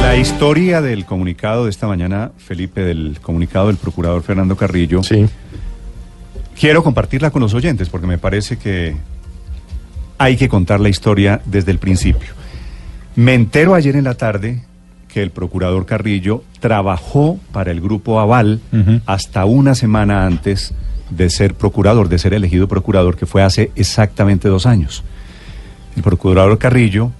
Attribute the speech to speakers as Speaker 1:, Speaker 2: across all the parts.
Speaker 1: La historia del comunicado de esta mañana, Felipe, del comunicado del procurador Fernando Carrillo.
Speaker 2: Sí.
Speaker 1: Quiero compartirla con los oyentes porque me parece que hay que contar la historia desde el principio. Me entero ayer en la tarde que el procurador Carrillo trabajó para el grupo Aval hasta una semana antes de ser procurador, de ser elegido procurador, que fue hace exactamente dos años. El procurador Carrillo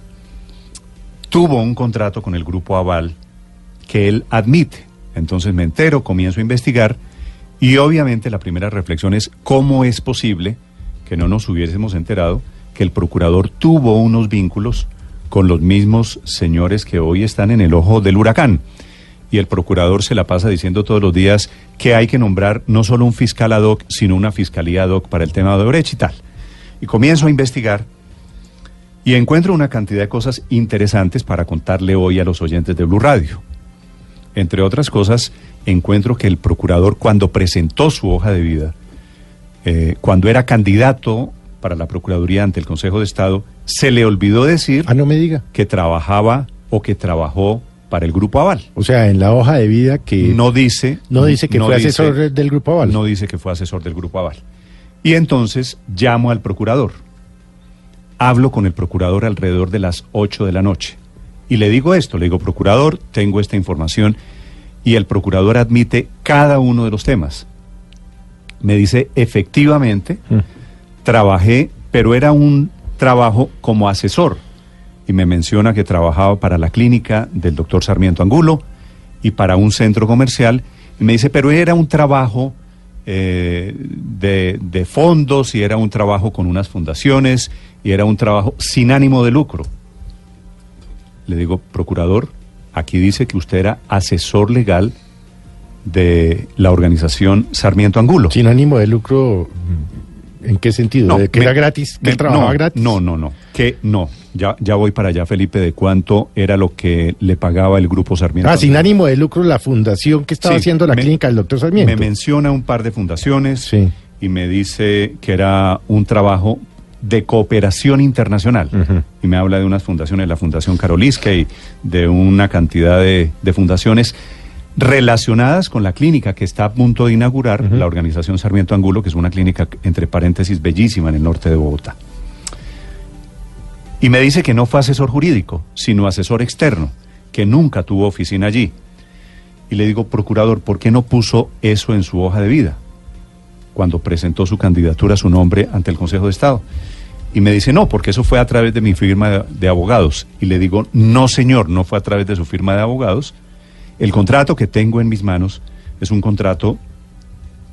Speaker 1: tuvo un contrato con el grupo Aval que él admite. Entonces me entero, comienzo a investigar y obviamente la primera reflexión es cómo es posible que no nos hubiésemos enterado que el procurador tuvo unos vínculos con los mismos señores que hoy están en el ojo del huracán. Y el procurador se la pasa diciendo todos los días que hay que nombrar no solo un fiscal ad hoc, sino una fiscalía ad hoc para el tema de Brecht y tal. Y comienzo a investigar y encuentro una cantidad de cosas interesantes para contarle hoy a los oyentes de Blue Radio. Entre otras cosas, encuentro que el procurador cuando presentó su hoja de vida, eh, cuando era candidato para la Procuraduría ante el Consejo de Estado, se le olvidó decir
Speaker 2: Ah, no me diga.
Speaker 1: que trabajaba o que trabajó para el Grupo Aval.
Speaker 2: O sea, en la hoja de vida que
Speaker 1: No dice...
Speaker 2: no dice que fue
Speaker 1: dice-
Speaker 2: asesor del Grupo Aval.
Speaker 1: No dice que fue asesor del Grupo Aval. Y entonces llamo al procurador. Hablo con el procurador alrededor de las 8 de la noche. Y le digo esto, le digo, procurador, tengo esta información. Y el procurador admite cada uno de los temas. Me dice, efectivamente,
Speaker 2: Mm.
Speaker 1: trabajé, pero era un trabajo como asesor. Y me menciona que trabajaba para la clínica del doctor Sarmiento Angulo y para un centro comercial. Y me dice, pero era un trabajo eh, de, de fondos y era un trabajo con unas fundaciones y era un trabajo sin ánimo de lucro. Le digo, procurador, aquí dice que usted era asesor legal de la organización Sarmiento Angulo.
Speaker 2: Sin ánimo de lucro, ¿en qué sentido? ¿De que
Speaker 1: me-
Speaker 2: era gratis? ¿Que
Speaker 1: me-
Speaker 2: él trabajaba
Speaker 1: no,
Speaker 2: gratis?
Speaker 1: No, no, no. Que no. Ya, ya voy para allá, Felipe, de cuánto era lo que le pagaba el grupo Sarmiento.
Speaker 2: Ah, sin ánimo de lucro, la fundación que estaba
Speaker 1: Sí,
Speaker 2: haciendo la
Speaker 1: me-
Speaker 2: clínica del doctor Sarmiento.
Speaker 1: Me menciona un par de fundaciones
Speaker 2: Sí.
Speaker 1: y me dice que era un trabajo de cooperación internacional. Y me habla de unas fundaciones, la Fundación Karolinska y de una cantidad de, de fundaciones relacionadas con la clínica que está a punto de inaugurar la organización Sarmiento Angulo, que es una clínica, entre paréntesis, bellísima en el norte de Bogotá. Y me dice que no fue asesor jurídico, sino asesor externo, que nunca tuvo oficina allí. Y le digo, procurador, ¿por qué no puso eso en su hoja de vida? Cuando presentó su candidatura, su nombre ante el Consejo de Estado. Y me dice, no, porque eso fue a través de mi firma de, abogados. Y le digo, no, señor, no fue a través de su firma de abogados. El contrato que tengo en mis manos es un contrato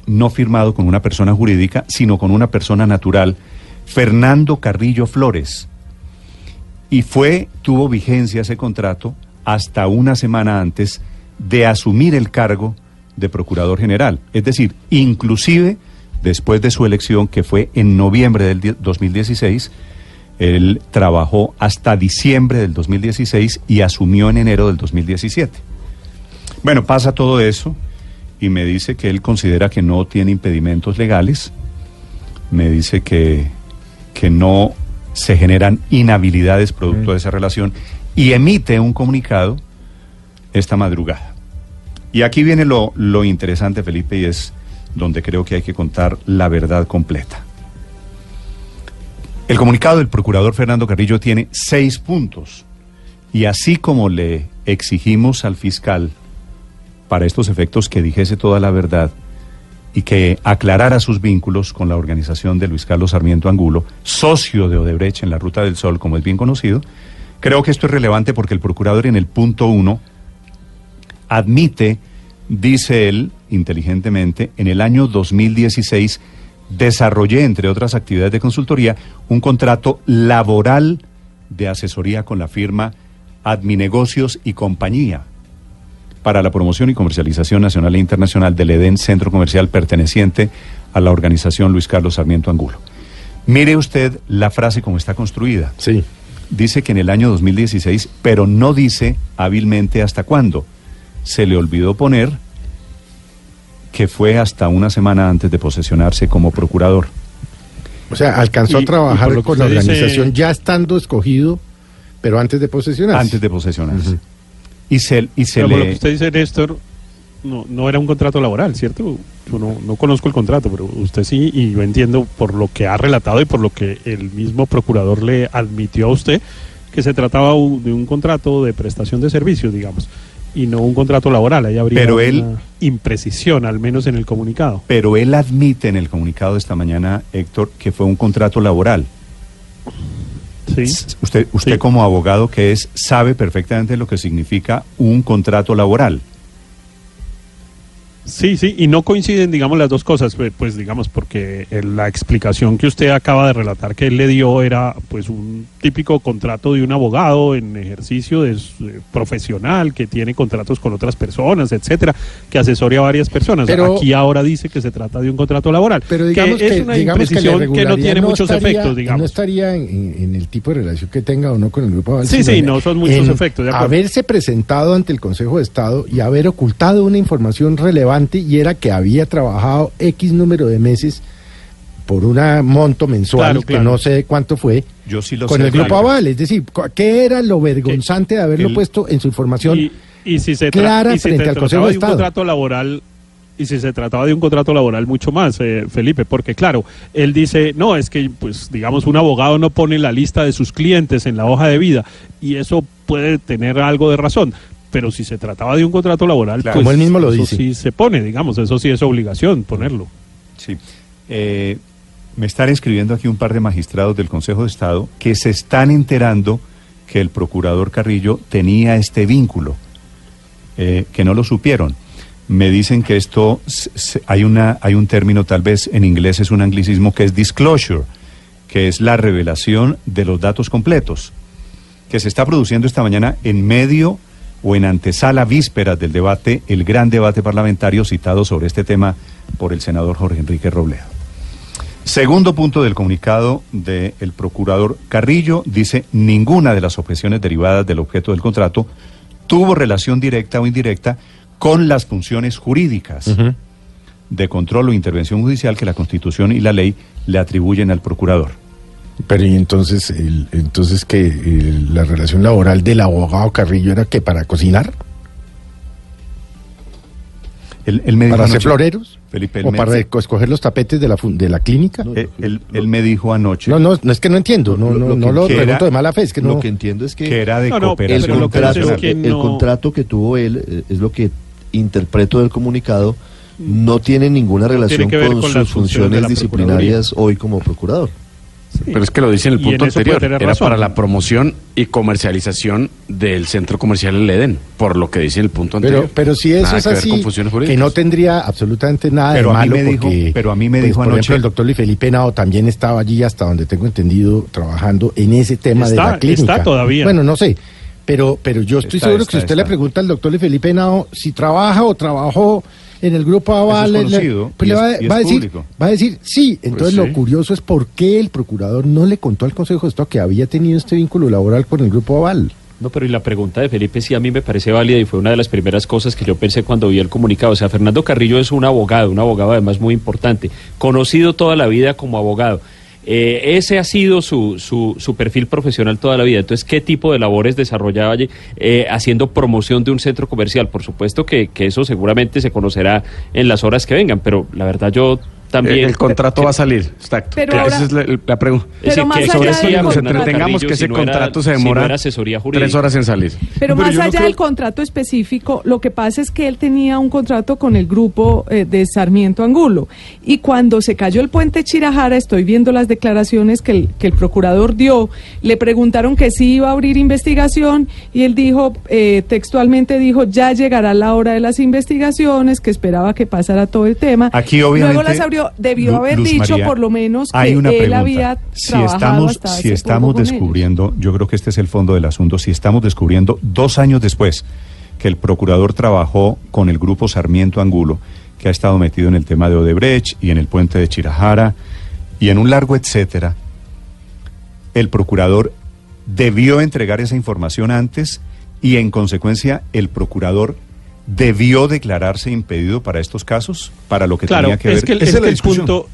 Speaker 1: no firmado con una persona jurídica, sino con una persona natural, Fernando Carrillo Flores. Y fue, tuvo vigencia ese contrato hasta una semana antes de asumir el cargo de Procurador General. Es decir, inclusive después de su elección, que fue en noviembre del die- 2016, él trabajó hasta diciembre del 2016 y asumió en enero del 2017. Bueno, pasa todo eso y me dice que él considera que no tiene impedimentos legales, me dice que, que no se generan inhabilidades producto de esa relación y emite un comunicado esta madrugada. Y aquí viene lo, lo interesante, Felipe, y es donde creo que hay que contar la verdad completa. El comunicado del procurador Fernando Carrillo tiene seis puntos. Y así como le exigimos al fiscal para estos efectos que dijese toda la verdad y que aclarara sus vínculos con la organización de Luis Carlos Sarmiento Angulo, socio de Odebrecht en la Ruta del Sol, como es bien conocido, creo que esto es relevante porque el procurador en el punto uno admite, dice él inteligentemente, en el año 2016 desarrollé, entre otras actividades de consultoría, un contrato laboral de asesoría con la firma Adminegocios y Compañía para la promoción y comercialización nacional e internacional del EDEN Centro Comercial perteneciente a la organización Luis Carlos Sarmiento Angulo. Mire usted la frase como está construida.
Speaker 2: Sí.
Speaker 1: Dice que en el año 2016, pero no dice hábilmente hasta cuándo. Se le olvidó poner que fue hasta una semana antes de posesionarse como procurador.
Speaker 2: O sea, alcanzó
Speaker 3: Y-
Speaker 2: a trabajar con la
Speaker 3: dice-
Speaker 2: organización ya estando escogido, pero antes de posesionarse.
Speaker 1: Antes de posesionarse. Y se, y se
Speaker 3: Pero por lo que
Speaker 1: le...
Speaker 3: usted dice, Néstor, no, no era un contrato laboral, ¿cierto? Yo no, no conozco el contrato, pero usted sí, y yo entiendo por lo que ha relatado y por lo que el mismo procurador le admitió a usted, que se trataba de un contrato de prestación de servicios, digamos, y no un contrato laboral. Ahí habría
Speaker 1: Pero
Speaker 3: una
Speaker 1: él-
Speaker 3: imprecisión, al menos en el comunicado.
Speaker 1: Pero él admite en el comunicado de esta mañana, Héctor, que fue un contrato laboral.
Speaker 3: Sí.
Speaker 1: Usted, usted
Speaker 3: Sí.
Speaker 1: como abogado que es, sabe perfectamente lo que significa un contrato laboral.
Speaker 3: Sí, sí, y no coinciden, digamos, las dos cosas, pues, pues, digamos, porque eh, la explicación que usted acaba de relatar que él le dio era, pues, un típico contrato de un abogado en ejercicio de, eh, profesional que tiene contratos con otras personas, etcétera, que asesora a varias personas.
Speaker 2: Pero-
Speaker 3: Aquí ahora dice que se trata de un contrato laboral,
Speaker 2: Pero digamos
Speaker 3: que
Speaker 2: que,
Speaker 3: es una
Speaker 2: digamos que, la
Speaker 3: imprecisión que, no tiene muchos
Speaker 2: estaría-
Speaker 3: efectos,
Speaker 2: No
Speaker 3: digamos.
Speaker 2: estaría en, en- el tipo de relación que tenga o no con el grupo Aval,
Speaker 3: Sí, sí, no son muchos efectos, de.
Speaker 2: Haberse presentado ante el Consejo de Estado y haber ocultado una información relevante y era que había trabajado X número de meses por un monto mensual
Speaker 3: Claro,
Speaker 2: que no sé cuánto fue
Speaker 1: Yo sí lo
Speaker 2: con
Speaker 1: sé.
Speaker 2: el grupo
Speaker 1: claro.
Speaker 2: Aval. Es decir, ¿qué era lo vergonzante de haberlo
Speaker 1: el-
Speaker 2: puesto en su información?
Speaker 3: Y, y si se
Speaker 2: clara
Speaker 3: y si
Speaker 2: frente
Speaker 3: se
Speaker 2: al
Speaker 3: trataba
Speaker 2: Consejo de
Speaker 3: de un
Speaker 2: Estado.
Speaker 3: contrato laboral y si se trataba de un contrato laboral mucho más, eh, Felipe, porque claro, él dice, no, es que, pues, digamos, un abogado no pone la lista de sus clientes en la hoja de vida y eso puede tener algo de razón. Pero si se trataba de un contrato laboral,
Speaker 1: Claro.
Speaker 3: pues,
Speaker 2: Como él mismo lo
Speaker 3: eso
Speaker 2: dice.
Speaker 3: sí se pone, digamos, eso sí es obligación ponerlo.
Speaker 1: Sí. Eh, me están escribiendo aquí un par de magistrados del Consejo de Estado que se están enterando que el procurador Carrillo tenía este vínculo, eh, que no lo supieron. Me dicen que esto, hay, una, hay un término, tal vez en inglés es un anglicismo, que es disclosure, que es la revelación de los datos completos, que se está produciendo esta mañana en medio o en antesala vísperas del debate, el gran debate parlamentario citado sobre este tema por el senador Jorge Enrique Robledo. Segundo punto del comunicado del procurador Carrillo dice ninguna de las objeciones derivadas del objeto del contrato tuvo relación directa o indirecta con las funciones jurídicas de control o intervención judicial que la Constitución y la ley le atribuyen al procurador.
Speaker 2: Pero y entonces, el- entonces que el- la relación laboral del abogado Carrillo era que para cocinar, para hacer floreros,
Speaker 1: Felipe,
Speaker 2: o para escoger los tapetes de la fun- de la clínica.
Speaker 1: él, él- él me dijo anoche
Speaker 2: No, no, no es que no entiendo, no,
Speaker 4: Lo-
Speaker 2: no,
Speaker 4: lo
Speaker 2: no lo
Speaker 1: que
Speaker 2: pregunto
Speaker 1: era-
Speaker 2: de mala fe, es que no.
Speaker 4: Lo que entiendo es que,
Speaker 1: que era de
Speaker 3: No, no,
Speaker 4: el,
Speaker 1: cooperación
Speaker 4: contrato,
Speaker 3: es que
Speaker 4: el
Speaker 3: no-
Speaker 4: contrato que tuvo él, eh, es lo que interpreto del comunicado, no tiene ninguna relación con, sus
Speaker 3: funciones
Speaker 4: disciplinarias hoy como procurador.
Speaker 5: Pero es que lo dice en el punto
Speaker 3: en
Speaker 5: anterior. Era
Speaker 3: razón.
Speaker 5: para la promoción y comercialización del centro comercial El Edén, por lo que dice en el punto anterior.
Speaker 2: Pero, pero si eso
Speaker 5: Nada
Speaker 2: es
Speaker 5: que
Speaker 2: así, que no tendría absolutamente nada
Speaker 1: Pero
Speaker 2: de
Speaker 1: a mí
Speaker 2: malo
Speaker 1: me dijo-
Speaker 2: porque,
Speaker 1: pero a mí me
Speaker 2: pues,
Speaker 1: dijo
Speaker 2: por
Speaker 1: anoche-
Speaker 2: ejemplo, el doctor Luis Felipe Nao también estaba allí hasta donde tengo entendido trabajando en ese tema de la clínica.
Speaker 3: está todavía.
Speaker 2: Bueno, no sé, pero, pero yo estoy
Speaker 1: Está,
Speaker 2: seguro
Speaker 1: está,
Speaker 2: que si usted
Speaker 1: está.
Speaker 2: le pregunta al doctor Luis Felipe Nao si trabaja o trabajó en el grupo Aval,
Speaker 1: es
Speaker 2: le-
Speaker 1: conocido
Speaker 2: pues
Speaker 1: y
Speaker 2: le va,
Speaker 1: es-
Speaker 2: va a decir,
Speaker 1: público.
Speaker 2: va a decir sí. Entonces
Speaker 5: sí.
Speaker 2: lo curioso es por qué el procurador no le contó al Consejo de Estado que había tenido este vínculo laboral con el grupo Aval.
Speaker 6: No, pero y la pregunta de Felipe sí a mí me parece válida y fue una de las primeras cosas que yo pensé cuando vi el comunicado. O sea, Fernando Carrillo es un abogado, un abogado además muy importante, conocido toda la vida como abogado. Eh, ese ha sido su, su, su perfil profesional toda la vida. Entonces, ¿qué tipo de labores desarrollaba eh, haciendo promoción de un centro comercial? Por supuesto que eso seguramente se conocerá en las horas que vengan, pero la verdad yo también...
Speaker 5: el, el contrato va a salir, exacto.
Speaker 7: Pero
Speaker 5: Esa
Speaker 7: ahora-
Speaker 5: es la, la pregunta.
Speaker 7: Pero
Speaker 6: decir,
Speaker 7: más
Speaker 6: que
Speaker 7: allá
Speaker 6: sobre
Speaker 7: del
Speaker 6: eso
Speaker 5: nos
Speaker 7: contrato-
Speaker 5: entretengamos que ese
Speaker 6: si no era-
Speaker 5: contrato se
Speaker 6: si no
Speaker 5: demora
Speaker 6: era asesoría jurídica.
Speaker 5: tres horas en salir.
Speaker 7: Pero,
Speaker 3: Pero
Speaker 7: más allá
Speaker 3: creo-
Speaker 7: del contrato específico, lo que pasa es que él tenía un contrato con el grupo eh, de Sarmiento Angulo. Y cuando se cayó el puente Chirajara, estoy viendo las declaraciones que el, que el procurador dio, le preguntaron que sí iba a abrir investigación y él dijo, eh, textualmente dijo, ya llegará la hora de las investigaciones, que esperaba que pasara todo el tema.
Speaker 1: Aquí, obviamente,
Speaker 7: Luego las abrió, debió haber
Speaker 1: Luz
Speaker 7: dicho
Speaker 1: María,
Speaker 7: por lo menos que
Speaker 1: hay una
Speaker 7: él
Speaker 1: pregunta.
Speaker 7: había
Speaker 1: si
Speaker 7: trabajado
Speaker 1: estamos,
Speaker 7: hasta
Speaker 1: si estamos
Speaker 7: con ellos.
Speaker 1: descubriendo, yo creo que este es el fondo del asunto, si estamos descubriendo dos años después que el procurador trabajó con el grupo Sarmiento Angulo, que ha estado metido en el tema de Odebrecht y en el puente de Chirajara y en un largo etcétera, el procurador debió entregar esa información antes y en consecuencia el procurador debió declararse impedido para estos casos, para lo que
Speaker 3: Claro,
Speaker 1: tenía que
Speaker 3: es
Speaker 1: ver.
Speaker 3: que, el- es que el punto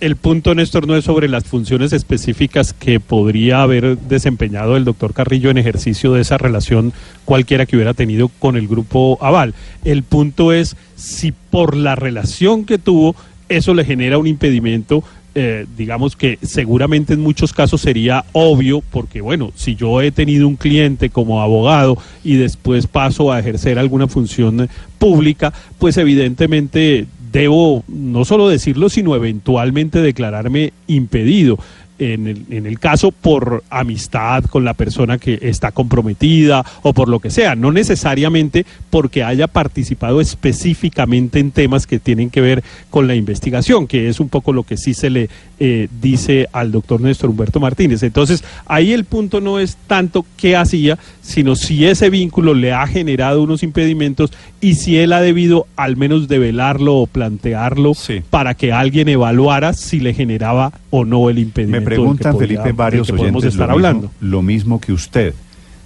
Speaker 3: el punto, Néstor, no es sobre las funciones específicas que podría haber desempeñado el doctor Carrillo en ejercicio de esa relación cualquiera que hubiera tenido con el grupo Aval. El punto es si por la relación que tuvo eso le genera un impedimento eh, digamos que seguramente en muchos casos sería obvio, porque bueno, si yo he tenido un cliente como abogado y después paso a ejercer alguna función eh, pública, pues evidentemente debo no solo decirlo, sino eventualmente declararme impedido en el, en el caso por amistad con la persona que está comprometida o por lo que sea, no necesariamente porque haya participado específicamente en temas que tienen que ver con la investigación, que es un poco lo que sí se le eh, dice al doctor Néstor Humberto Martínez. Entonces, ahí el punto no es tanto qué hacía, sino si ese vínculo le ha generado unos impedimentos y si él ha debido al menos develarlo o plantearlo
Speaker 1: Sí.
Speaker 3: para que alguien evaluara si le generaba o no el impedimento.
Speaker 1: Me
Speaker 3: que
Speaker 1: preguntan, Felipe, varios
Speaker 3: que
Speaker 1: oyentes
Speaker 3: estar
Speaker 1: lo mismo,
Speaker 3: hablando.
Speaker 1: lo mismo que usted.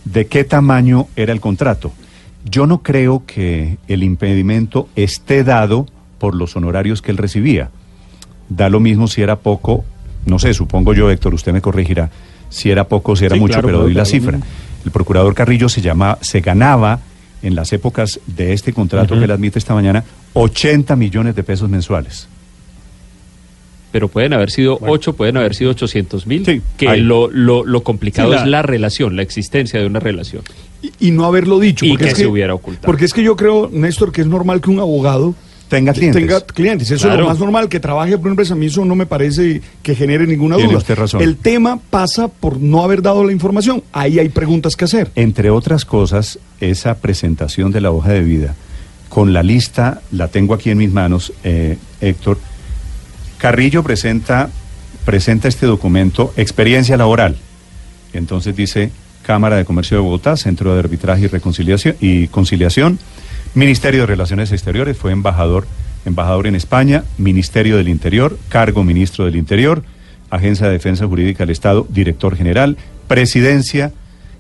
Speaker 1: ¿De qué tamaño era el contrato? Yo no creo que el impedimento esté dado por los honorarios que él recibía. Da lo mismo si era poco, no sé, supongo yo, Héctor, usted me corregirá, si era poco o si era
Speaker 3: Sí,
Speaker 1: mucho,
Speaker 3: claro,
Speaker 1: pero doy la cifra.
Speaker 3: mismo.
Speaker 1: El procurador Carrillo se, llama, se ganaba en las épocas de este contrato que él admite esta mañana 80 millones de pesos mensuales.
Speaker 6: Pero pueden haber sido
Speaker 3: Bueno.
Speaker 6: 8, pueden haber sido 800 mil.
Speaker 1: Sí,
Speaker 6: que lo, lo, lo complicado
Speaker 3: Sí, la-
Speaker 6: es la relación, la existencia de una relación.
Speaker 8: Y, y no haberlo dicho.
Speaker 6: Y
Speaker 8: porque
Speaker 6: que
Speaker 8: es
Speaker 6: se hubiera ocultado.
Speaker 8: Porque es que yo creo, Néstor, que es normal que un abogado
Speaker 1: Tenga clientes.
Speaker 8: tenga clientes. Eso es lo más normal. Que trabaje por una empresa, a mí eso no me parece que genere ninguna
Speaker 1: Tiene
Speaker 8: duda.
Speaker 1: usted razón.
Speaker 8: El tema pasa por no haber dado la información. Ahí hay preguntas que hacer.
Speaker 1: Entre otras cosas, esa presentación de la hoja de vida, con la lista, la tengo aquí en mis manos, eh, Héctor. Carrillo presenta, presenta este documento, experiencia laboral. Entonces dice Cámara de Comercio de Bogotá, Centro de Arbitraje y Reconciliación y Conciliación, Ministerio de Relaciones Exteriores, fue embajador, embajador en España, Ministerio del Interior, cargo ministro del Interior, Agencia de Defensa Jurídica del Estado, director general, Presidencia,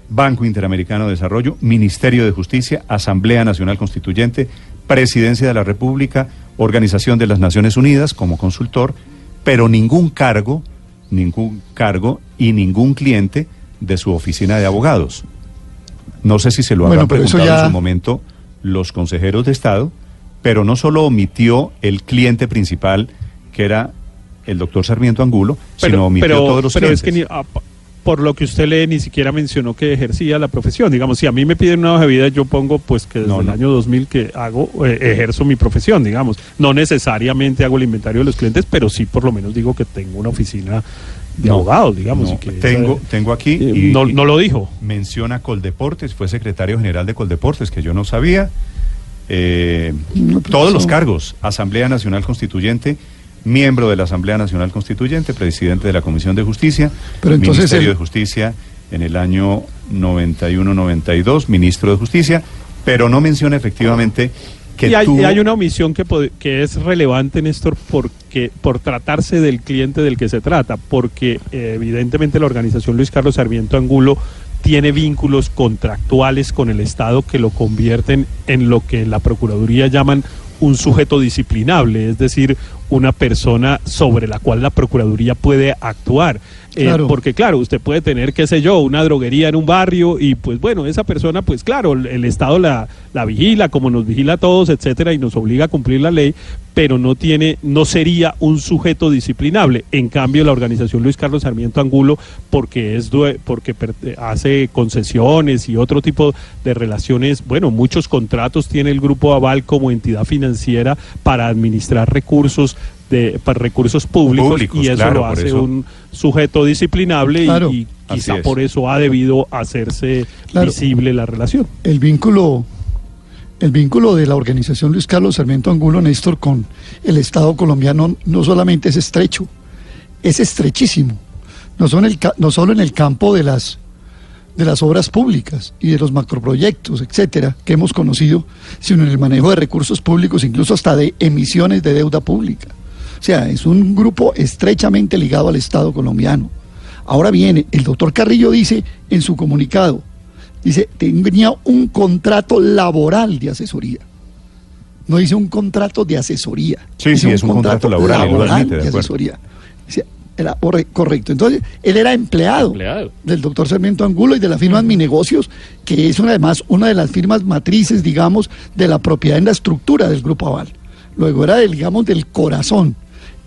Speaker 1: Banco Interamericano de Desarrollo, Ministerio de Justicia, Asamblea Nacional Constituyente, Presidencia de la República, Organización de las Naciones Unidas como consultor, pero ningún cargo, ningún cargo y ningún cliente de su oficina de abogados. No sé si se lo
Speaker 9: Bueno,
Speaker 1: habrán preguntado
Speaker 9: ya-
Speaker 1: en su momento los consejeros de Estado, pero no solo omitió el cliente principal, que era el doctor Sarmiento Angulo, sino omitió todos los
Speaker 3: pero es que
Speaker 1: clientes.
Speaker 3: ni- por lo que usted lee ni siquiera mencionó que ejercía la profesión. Digamos, si a mí me piden una hoja de vida, yo pongo pues que desde
Speaker 1: No,
Speaker 3: el año 2000 que hago, eh, ejerzo mi profesión, digamos. No necesariamente hago el inventario de los clientes, pero sí por lo menos digo que tengo una oficina de
Speaker 1: No,
Speaker 3: abogados, digamos.
Speaker 1: no,
Speaker 3: y que
Speaker 1: tengo,
Speaker 3: esa-
Speaker 1: tengo aquí.
Speaker 3: eh,
Speaker 1: y-
Speaker 3: no, lo dijo.
Speaker 1: Menciona Coldeportes, fue secretario general de Coldeportes, que yo no sabía. Eh, todos los cargos, Asamblea Nacional Constituyente, miembro de la Asamblea Nacional Constituyente, presidente de la Comisión de Justicia,
Speaker 9: Pero entonces
Speaker 1: Ministerio
Speaker 9: el-
Speaker 1: de Justicia en el año 91-92, ministro de Justicia, pero no menciona efectivamente que
Speaker 3: y hay,
Speaker 1: tuvo-
Speaker 3: y hay una omisión que, es relevante, Néstor, porque por tratarse del cliente del que se trata, porque eh, evidentemente la organización Luis Carlos Sarmiento Angulo tiene vínculos contractuales con el Estado que lo convierten en lo que en la Procuraduría llaman un sujeto disciplinable, es decir, una persona sobre la cual la Procuraduría puede actuar. Eh, porque claro, usted puede tener, qué sé yo, una droguería en un barrio y pues bueno, esa persona, pues claro, el, el Estado la, la vigila, como nos vigila a todos, etcétera, y nos obliga a cumplir la ley, pero no tiene, no sería un sujeto disciplinable. En cambio, la organización Luis Carlos Sarmiento Angulo, porque es due- porque hace concesiones y otro tipo de relaciones, bueno, muchos contratos tiene el grupo Aval como entidad financiera para administrar recursos de para recursos públicos,
Speaker 1: Públicos,
Speaker 3: y eso
Speaker 1: claro,
Speaker 3: lo hace
Speaker 1: eso.
Speaker 3: un sujeto disciplinable y-
Speaker 9: Claro.
Speaker 3: y,
Speaker 1: Así
Speaker 3: quizá
Speaker 1: es.
Speaker 3: por eso ha debido hacerse
Speaker 9: Claro.
Speaker 3: visible la relación.
Speaker 9: el vínculo el vínculo de la organización Luis Carlos Sarmiento Angulo Néstor con el Estado colombiano no solamente es estrecho, es estrechísimo. No solo en el, ca- no solo en el campo de las de las obras públicas y de los macroproyectos, etcétera, que hemos conocido, sino en el manejo de recursos públicos, incluso hasta de emisiones de deuda pública. O sea, es un grupo estrechamente ligado al Estado colombiano. Ahora viene, el doctor Carrillo dice en su comunicado, dice, tenía un contrato laboral de asesoría. No dice un contrato de asesoría.
Speaker 1: Sí, sí, es un contrato laboral, admite, de
Speaker 9: asesoría. Era corre- correcto. Entonces, él era empleado,
Speaker 6: Empleado.
Speaker 9: del doctor Sarmiento Angulo y de la firma Mi Negocios, que es una, además una de las firmas matrices, digamos, de la propiedad en la estructura del Grupo Aval. Luego era, del, digamos, del corazón.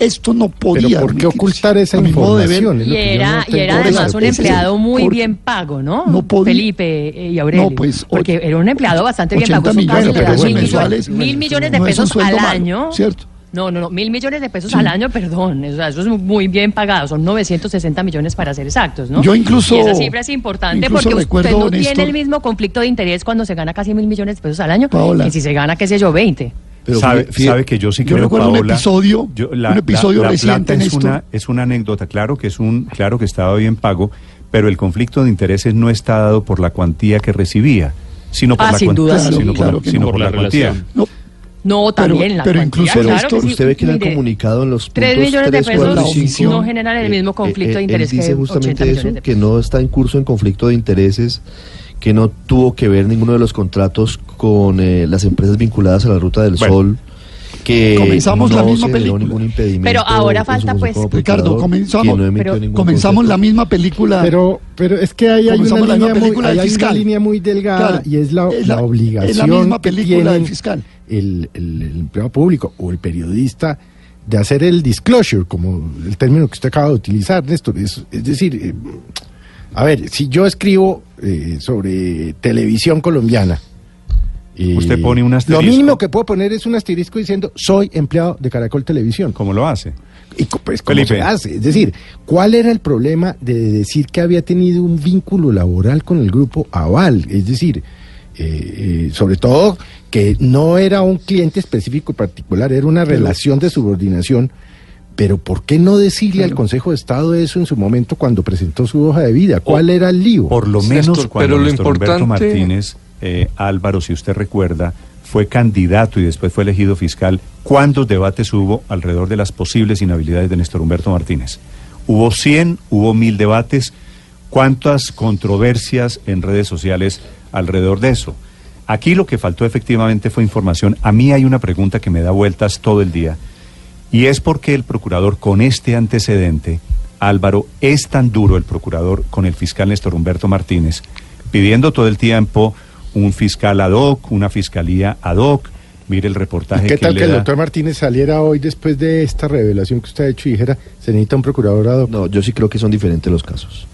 Speaker 9: Esto no podía.
Speaker 2: Pero ¿por qué ocultar esa
Speaker 9: ver,
Speaker 2: información? Lo
Speaker 10: Y
Speaker 2: no
Speaker 10: era, y era además un
Speaker 9: eso,
Speaker 10: empleado muy bien pago, ¿no?
Speaker 9: no podía-
Speaker 10: Felipe y Aurelio.
Speaker 9: No, pues,
Speaker 10: Porque era un empleado bastante bien
Speaker 9: 80
Speaker 10: pago. Eso
Speaker 9: millones
Speaker 2: de pesos
Speaker 10: mil
Speaker 9: mensuales.
Speaker 10: millones, mil millones de
Speaker 9: No
Speaker 10: pesos al
Speaker 9: malo,
Speaker 10: año.
Speaker 9: ¿cierto?
Speaker 10: No, no, no, mil millones de pesos
Speaker 9: Sí.
Speaker 10: al año, perdón. O sea, eso es muy bien pagado. Son 960 millones para ser exactos, ¿no?
Speaker 9: Yo incluso-
Speaker 10: Y esa cifra es importante porque usted no tiene el mismo conflicto de interés cuando se gana casi mil millones de pesos al año
Speaker 9: Paola.
Speaker 10: que si se gana, qué sé yo, 20.
Speaker 4: Pero
Speaker 1: sabe,
Speaker 4: fíjate-
Speaker 1: sabe que yo sí
Speaker 9: yo
Speaker 1: creo,
Speaker 9: recuerdo un
Speaker 1: Paola,
Speaker 9: episodio- un episodio reciente,
Speaker 1: plata es una, es una anécdota, claro que es un, claro que estaba bien pago, pero el conflicto de intereses no está dado por la cuantía que recibía, sino por
Speaker 10: Ah,
Speaker 1: la
Speaker 10: sin
Speaker 1: cuantía,
Speaker 10: duda,
Speaker 9: sí.
Speaker 1: sino,
Speaker 9: Claro
Speaker 1: por,
Speaker 9: que
Speaker 1: sino
Speaker 9: no.
Speaker 1: por
Speaker 6: Por
Speaker 1: la,
Speaker 6: la
Speaker 1: cuantía.
Speaker 9: No,
Speaker 10: No,
Speaker 9: Pero-
Speaker 10: también la
Speaker 9: pero
Speaker 10: cuantía,
Speaker 9: incluso
Speaker 10: claro
Speaker 4: Esto,
Speaker 10: que sí.
Speaker 4: usted ve que en el
Speaker 10: Mire,
Speaker 4: comunicado en los
Speaker 10: 3 millones de
Speaker 4: 3, 4
Speaker 10: pesos
Speaker 4: y 5,
Speaker 10: no generan el mismo conflicto de interés
Speaker 4: él dice
Speaker 10: que
Speaker 4: justamente
Speaker 10: 80 millones
Speaker 4: eso,
Speaker 10: de
Speaker 4: que
Speaker 10: pesos.
Speaker 4: no está en curso en conflicto de intereses, que no tuvo que ver ninguno de los contratos con eh, las empresas vinculadas a la Ruta del
Speaker 1: Bueno.
Speaker 4: Sol, que
Speaker 9: Comenzamos
Speaker 4: no
Speaker 9: la misma película.
Speaker 4: ningún impedimento.
Speaker 10: Pero ahora falta, pues,
Speaker 9: Ricardo, comenzamos-
Speaker 4: no
Speaker 10: pero
Speaker 9: comenzamos la misma película.
Speaker 2: Pero, pero es que ahí hay una línea, muy, ahí hay una línea muy delgada
Speaker 9: Claro,
Speaker 2: y es la,
Speaker 9: es
Speaker 2: la
Speaker 9: la-
Speaker 2: obligación
Speaker 9: es la misma
Speaker 2: que
Speaker 9: película del fiscal.
Speaker 2: El, el- el empleado público o el periodista de hacer el disclosure, como el término que usted acaba de utilizar, Néstor. Es, es decir, eh, a ver, si yo escribo eh, sobre televisión colombiana, eh,
Speaker 1: Usted pone un
Speaker 2: Lo
Speaker 1: asterisco.
Speaker 2: mínimo que puedo poner es un asterisco diciendo soy empleado de Caracol Televisión.
Speaker 1: ¿Cómo lo hace?
Speaker 2: Y pues, ¿cómo se hace? Es decir, ¿cuál era el problema de decir que había tenido un vínculo laboral con el grupo Aval? Es decir, eh, eh, sobre todo que no era un cliente específico particular, era una relación de subordinación. Pero ¿por qué no decirle al Consejo de Estado eso en su momento cuando presentó su hoja de vida? ¿Cuál era el lío?
Speaker 1: Por lo
Speaker 11: Néstor,
Speaker 1: menos cuando
Speaker 11: pero lo
Speaker 1: Néstor Humberto
Speaker 11: importante-
Speaker 1: Martínez, eh, Álvaro, si usted recuerda, fue candidato y después fue elegido fiscal, ¿cuántos debates hubo alrededor de las posibles inhabilidades de Néstor Humberto Martínez? Hubo 100, hubo 1000 debates, ¿cuántas controversias en redes sociales alrededor de eso? Aquí lo que faltó efectivamente fue información. A mí hay una pregunta que me da vueltas todo el día. Y es porque el procurador con este antecedente, Álvaro, es tan duro el procurador con el fiscal Néstor Humberto Martínez, pidiendo todo el tiempo un fiscal ad hoc, una fiscalía ad hoc. Mire el
Speaker 2: ¿Y
Speaker 1: reportaje
Speaker 2: qué
Speaker 1: que
Speaker 2: tal
Speaker 1: le
Speaker 2: que el
Speaker 1: da.
Speaker 2: doctor Martínez saliera hoy después de esta revelación que usted ha hecho y dijera, se necesita un procurador ad hoc"?
Speaker 4: No, yo sí creo que son diferentes los casos.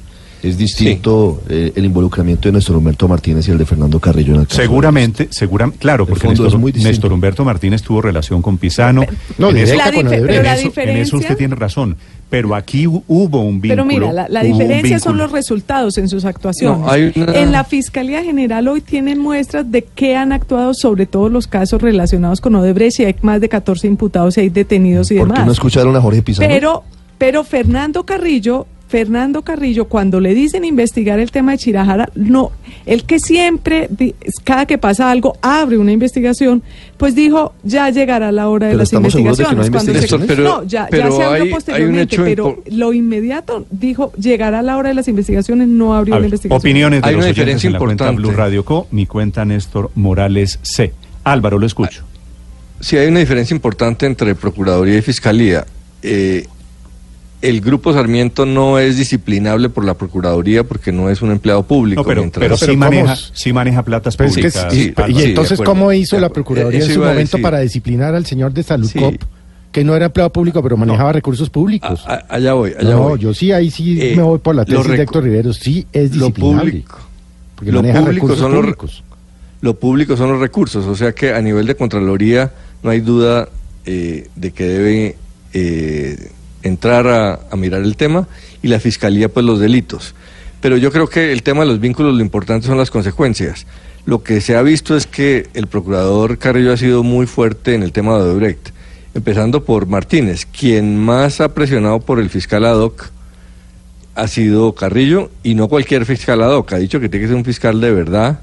Speaker 4: Es distinto eh, el involucramiento de nuestro Humberto Martínez y el de Fernando Carrillo en el caso.
Speaker 1: Seguramente, seguramente, claro,
Speaker 4: El
Speaker 1: porque Néstor. Néstor Humberto Martínez tuvo relación con Pisano.
Speaker 2: No,
Speaker 1: en
Speaker 2: directa
Speaker 1: eso-
Speaker 7: La
Speaker 2: con
Speaker 1: en
Speaker 7: la
Speaker 1: eso, en eso
Speaker 7: diferencia-
Speaker 1: usted tiene razón. Pero aquí hu- hubo un vínculo.
Speaker 7: Pero mira, la, diferencia son los resultados en sus actuaciones.
Speaker 11: No, hay una-
Speaker 7: En la Fiscalía General hoy tienen muestras de que han actuado sobre todos los casos relacionados con Odebrecht y hay más de 14 imputados y hay detenidos y
Speaker 4: ¿Por qué
Speaker 7: demás.
Speaker 4: no escucharon a Jorge Pizarro?
Speaker 7: Pero, pero Fernando Carrillo, Fernando Carrillo, cuando le dicen investigar el tema de Chirajara, no, el que siempre, cada que pasa algo, abre una investigación, pues dijo, ya llegará la hora de
Speaker 4: Pero
Speaker 7: las
Speaker 4: estamos seguros de que no hay
Speaker 7: investigaciones. Cuando se-
Speaker 11: investigaciones.
Speaker 7: no, ya, se abrió
Speaker 11: hay-
Speaker 7: posteriormente, pero lo inmediato dijo, llegará la hora de las investigaciones, no abrió
Speaker 1: A
Speaker 7: la
Speaker 1: ver,
Speaker 7: investigación.
Speaker 1: opiniones de
Speaker 11: Hay
Speaker 1: los
Speaker 11: una
Speaker 1: oyentes
Speaker 11: diferencia
Speaker 1: en la cuenta
Speaker 11: importante.
Speaker 1: Blue Radio Co. Mi cuenta Néstor Morales C. Álvaro, lo escucho.
Speaker 11: Sí, hay una diferencia importante entre Procuraduría y Fiscalía. Eh, el Grupo Sarmiento no es disciplinable por la Procuraduría porque no es un empleado público.
Speaker 1: No, pero,
Speaker 11: mientras-
Speaker 1: pero,
Speaker 2: Pero
Speaker 1: sí,
Speaker 2: ¿cómo
Speaker 1: maneja, sí maneja platas públicas.
Speaker 2: sí,
Speaker 11: sí,
Speaker 1: Álvaro.
Speaker 2: y entonces. ¿cómo hizo la. Procuraduría
Speaker 11: Eso
Speaker 2: en su momento para disciplinar al señor de Saludcop,
Speaker 11: Sí.
Speaker 2: que no era empleado público, pero manejaba recursos públicos?
Speaker 11: A- a- allá voy, allá
Speaker 2: no,
Speaker 11: voy.
Speaker 2: yo sí, ahí sí
Speaker 11: Eh,
Speaker 2: me voy por la
Speaker 11: lo
Speaker 2: tesis de Héctor Rivero, sí es
Speaker 11: lo
Speaker 2: disciplinable.
Speaker 11: público.
Speaker 2: porque
Speaker 11: lo
Speaker 2: maneja
Speaker 11: público
Speaker 2: recursos
Speaker 11: son los-
Speaker 2: públicos.
Speaker 11: Lo público son los recursos, o sea que a nivel de Contraloría no hay duda eh, de que debe eh, entrar a, mirar el tema y la Fiscalía pues los delitos. Pero yo creo que el tema de los vínculos lo importante son las consecuencias. Lo que se ha visto es que el procurador Carrillo ha sido muy fuerte en el tema de Odebrecht, empezando por Martínez, quien más ha presionado por el fiscal ad hoc ha sido Carrillo y no cualquier fiscal ad hoc. Ha dicho que tiene que ser un fiscal de verdad,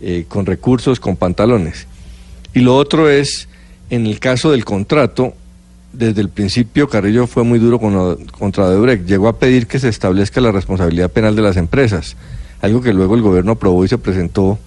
Speaker 11: eh, con recursos, con pantalones. Y lo otro es, en el caso del contrato, desde el principio Carrillo fue muy duro con, contra Odebrecht. Llegó a pedir que se establezca la responsabilidad penal de las empresas, algo que luego el gobierno aprobó y se presentó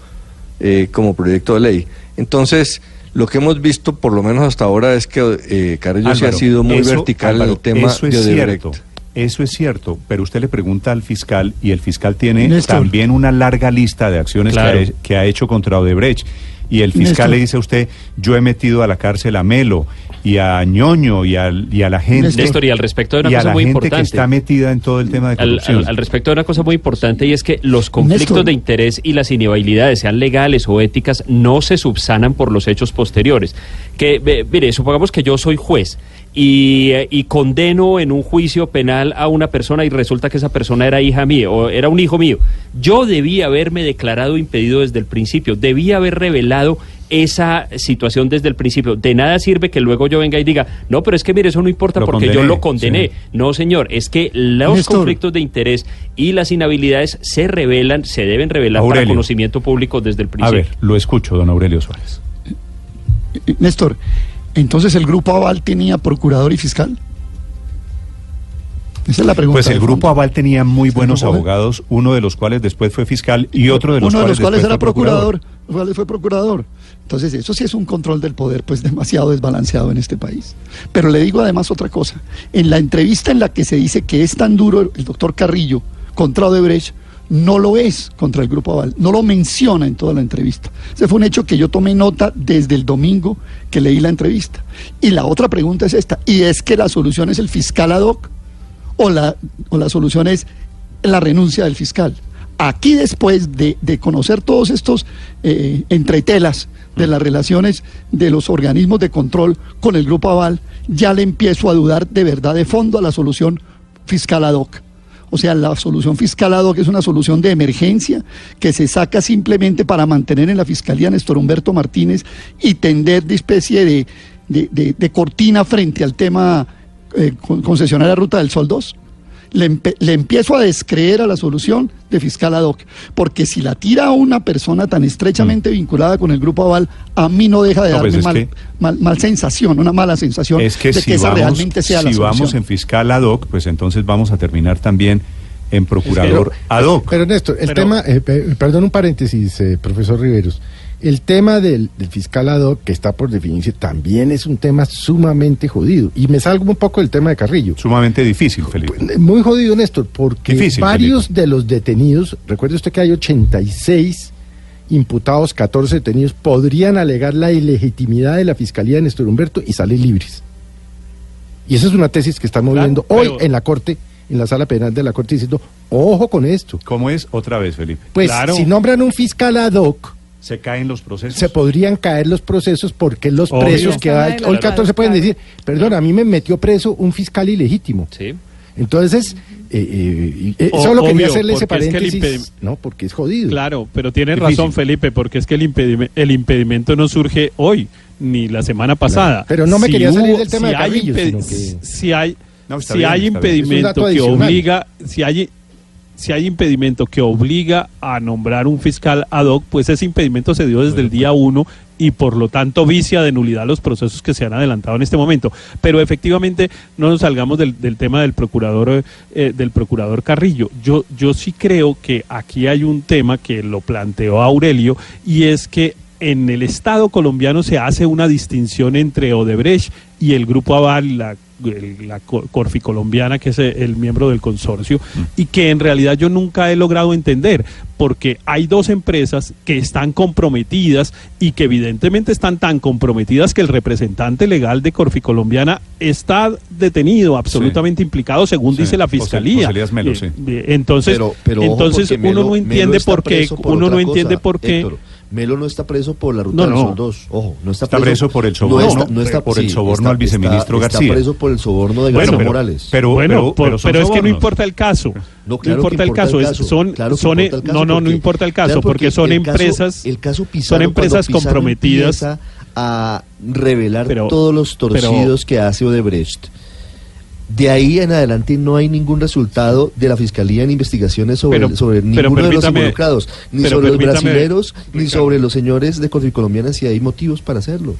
Speaker 11: eh, como proyecto de ley. Entonces, lo que hemos visto, por lo menos hasta ahora, es que eh, Carrillo sí ha
Speaker 1: Álvaro,
Speaker 11: sido muy
Speaker 1: eso,
Speaker 11: vertical en
Speaker 1: Álvaro,
Speaker 11: el tema
Speaker 1: eso es
Speaker 11: de Odebrecht.
Speaker 1: cierto. Eso es cierto, pero usted le pregunta al fiscal y el fiscal tiene
Speaker 9: Néstor.
Speaker 1: también una larga lista de acciones que, ha, he- que ha hecho contra Odebrecht. Y el fiscal
Speaker 9: Néstor.
Speaker 1: le dice a usted, yo he metido a la cárcel a Melo y a Ñoño y, al- y a la gente.
Speaker 6: Néstor, y al respecto de una
Speaker 1: y a
Speaker 6: cosa
Speaker 1: la
Speaker 6: muy
Speaker 1: gente
Speaker 6: importante.
Speaker 1: que está metida en todo el tema de
Speaker 6: Al,
Speaker 1: corrupción.
Speaker 6: al- al respecto de una cosa muy importante y es que los conflictos
Speaker 9: Néstor.
Speaker 6: de interés y las inhabilidades, sean legales o éticas, no se subsanan por los hechos posteriores. Que, mire, supongamos que yo soy juez y, eh, y condeno en un juicio penal a una persona y resulta que esa persona era hija mía o era un hijo mío. Yo debía haberme declarado impedido desde el principio, debía haber revelado esa situación desde el principio. De nada sirve que luego yo venga y diga, no, pero es que mire, eso no importa
Speaker 1: Lo
Speaker 6: porque yo lo condené.
Speaker 1: sí.
Speaker 6: No, señor, es que los
Speaker 9: Néstor.
Speaker 6: conflictos de interés y las inhabilidades se revelan, se deben revelar para
Speaker 1: Aurelio.
Speaker 6: conocimiento público desde el
Speaker 1: a
Speaker 6: principio.
Speaker 1: ver, lo escucho, don Aurelio Suárez.
Speaker 9: Néstor, entonces el grupo Aval tenía procurador y fiscal. Esa es la pregunta.
Speaker 1: Pues el grupo
Speaker 9: fondo.
Speaker 1: Aval tenía muy buenos abogados, uno de los cuales después fue fiscal y otro de los
Speaker 9: Uno de
Speaker 1: cuales,
Speaker 9: los cuales
Speaker 1: después
Speaker 9: era
Speaker 1: fue
Speaker 9: procurador, los cuales fue procurador. Entonces, eso sí es un control del poder, pues demasiado desbalanceado en este país. Pero le digo además otra cosa. En la entrevista en la que se dice que es tan duro el doctor Carrillo contra Odebrecht, no lo es contra el Grupo Aval, no lo menciona en toda la entrevista. Ese fue un hecho que yo tomé nota desde el domingo que leí la entrevista. Y la otra pregunta es esta, y es que la solución es el fiscal ad hoc o la, o la solución es la renuncia del fiscal. Aquí después de, de conocer todos estos eh, entretelas de las relaciones de los organismos de control con el Grupo Aval, ya le empiezo a dudar de verdad de fondo a la solución fiscal ad hoc. O sea, la solución fiscal ad hoc es una solución de emergencia que se saca simplemente para mantener en la Fiscalía a Néstor Humberto Martínez y tender de especie de, de- de- de cortina frente al tema eh, con- concesionaria Ruta del Sol 2. Le, empe- le empiezo a descreer a la solución de fiscal ad hoc, porque si la tira a una persona tan estrechamente vinculada con el Grupo Aval, a mí no deja de
Speaker 1: Mm. No, pues
Speaker 9: darme mal,
Speaker 1: que-
Speaker 9: mal, mal sensación, una mala sensación
Speaker 1: Es que
Speaker 9: de
Speaker 1: si
Speaker 9: que esa
Speaker 1: vamos,
Speaker 9: realmente sea la
Speaker 1: si
Speaker 9: solución.
Speaker 1: vamos en fiscal ad hoc, pues entonces vamos a terminar también en procurador
Speaker 2: Pero-
Speaker 1: ad hoc.
Speaker 2: Pero Néstor, el
Speaker 3: Pero-
Speaker 2: tema, eh, pe- perdón un paréntesis, eh, profesor Riveros. El tema del, del fiscal ad hoc, que está por definirse, también es un tema sumamente jodido. Y me salgo un poco del tema de Carrillo.
Speaker 1: Sumamente difícil, Felipe.
Speaker 2: Muy jodido, Néstor, porque
Speaker 1: Difícil,
Speaker 2: varios de los detenidos, recuerde usted que hay 86 imputados, 14 detenidos, podrían alegar la ilegitimidad de la fiscalía de Néstor Humberto y salen libres. Y esa es una tesis que están moviendo
Speaker 3: Claro,
Speaker 2: hoy
Speaker 3: pero-
Speaker 2: en la Corte, en la sala penal de la Corte, diciendo, ojo con esto.
Speaker 1: ¿Cómo es? Otra vez, Felipe.
Speaker 2: Pues
Speaker 3: Claro.
Speaker 2: si nombran un fiscal ad hoc,
Speaker 1: ¿Se caen los procesos?
Speaker 2: se podrían caer los procesos porque los
Speaker 3: Obvio.
Speaker 2: presos que hay, hoy 14 pueden decir, perdón, a mí me metió preso un fiscal ilegítimo.
Speaker 6: Sí.
Speaker 2: Entonces, eh, eh, eh, solo quería
Speaker 3: obvio,
Speaker 2: hacerle ese
Speaker 3: es que
Speaker 2: paréntesis, no, porque es jodido.
Speaker 3: Claro, pero tiene razón Felipe, porque es que el, impedime- el impedimento no surge hoy ni la semana pasada.
Speaker 2: pero no me quería salir del tema de
Speaker 3: hay
Speaker 2: Carrillo,
Speaker 3: impedi-
Speaker 2: sino que-
Speaker 3: si hay,
Speaker 1: No,
Speaker 3: si
Speaker 1: bien,
Speaker 3: hay impedimento que obliga, si hay si hay impedimento que obliga a nombrar un fiscal ad hoc, pues ese impedimento se dio desde el día uno y por lo tanto vicia de nulidad los procesos que se han adelantado en este momento. Pero efectivamente no nos salgamos del, del tema del procurador eh, del procurador Carrillo. Yo yo sí creo que aquí hay un tema que lo planteó Aurelio y es que en el Estado colombiano se hace una distinción entre Odebrecht y el Grupo Aval, la, Corfi colombiana, que es el, miembro del consorcio, y que en realidad yo nunca he logrado entender, porque hay dos empresas que están comprometidas y que evidentemente están tan comprometidas que el representante legal de Corfi colombiana está detenido, absolutamente implicado, según
Speaker 1: Sí,
Speaker 3: dice la
Speaker 1: José-
Speaker 3: fiscalía.
Speaker 1: José Elías Melo,
Speaker 3: Eh,
Speaker 1: sí.
Speaker 3: eh, Entonces,
Speaker 4: Pero- pero ojo,
Speaker 3: entonces uno
Speaker 4: Melo-
Speaker 3: no entiende por qué,
Speaker 4: por
Speaker 3: uno no entiende por qué.
Speaker 4: Héctor. Melo no está preso por la ruta
Speaker 3: No,
Speaker 4: del
Speaker 3: no.
Speaker 4: Sol 2. Ojo, no está,
Speaker 1: Está preso por el soborno- por el soborno al viceministro
Speaker 4: está,
Speaker 1: García.
Speaker 4: Está preso por el soborno de
Speaker 3: Bueno,
Speaker 4: García
Speaker 3: pero-
Speaker 4: Morales.
Speaker 1: Pero,
Speaker 3: bueno,
Speaker 1: pero,
Speaker 3: por- pero,
Speaker 1: son
Speaker 3: es que no importa el caso.
Speaker 4: No, claro
Speaker 3: importa, el caso.
Speaker 4: el
Speaker 3: es-
Speaker 4: caso.
Speaker 3: son,
Speaker 4: Claro que
Speaker 3: son,
Speaker 4: importa el caso
Speaker 3: no, no, no importa el caso,
Speaker 4: claro,
Speaker 3: porque,
Speaker 4: porque
Speaker 3: son
Speaker 4: el caso-
Speaker 3: empresas.
Speaker 4: el caso
Speaker 3: son
Speaker 4: Pizarro,
Speaker 3: empresas
Speaker 4: cuando Pizarro
Speaker 3: comprometidas.
Speaker 4: empieza a revelar
Speaker 3: Pero-
Speaker 4: todos los
Speaker 3: pero-
Speaker 4: torcidos que hace Odebrecht. De ahí en adelante no hay ningún resultado de la Fiscalía en investigaciones sobre,
Speaker 3: Pero-
Speaker 4: sobre ninguno de los involucrados, ni sobre los brasileros, ni sobre los señores de Colombiana si hay motivos para hacerlo.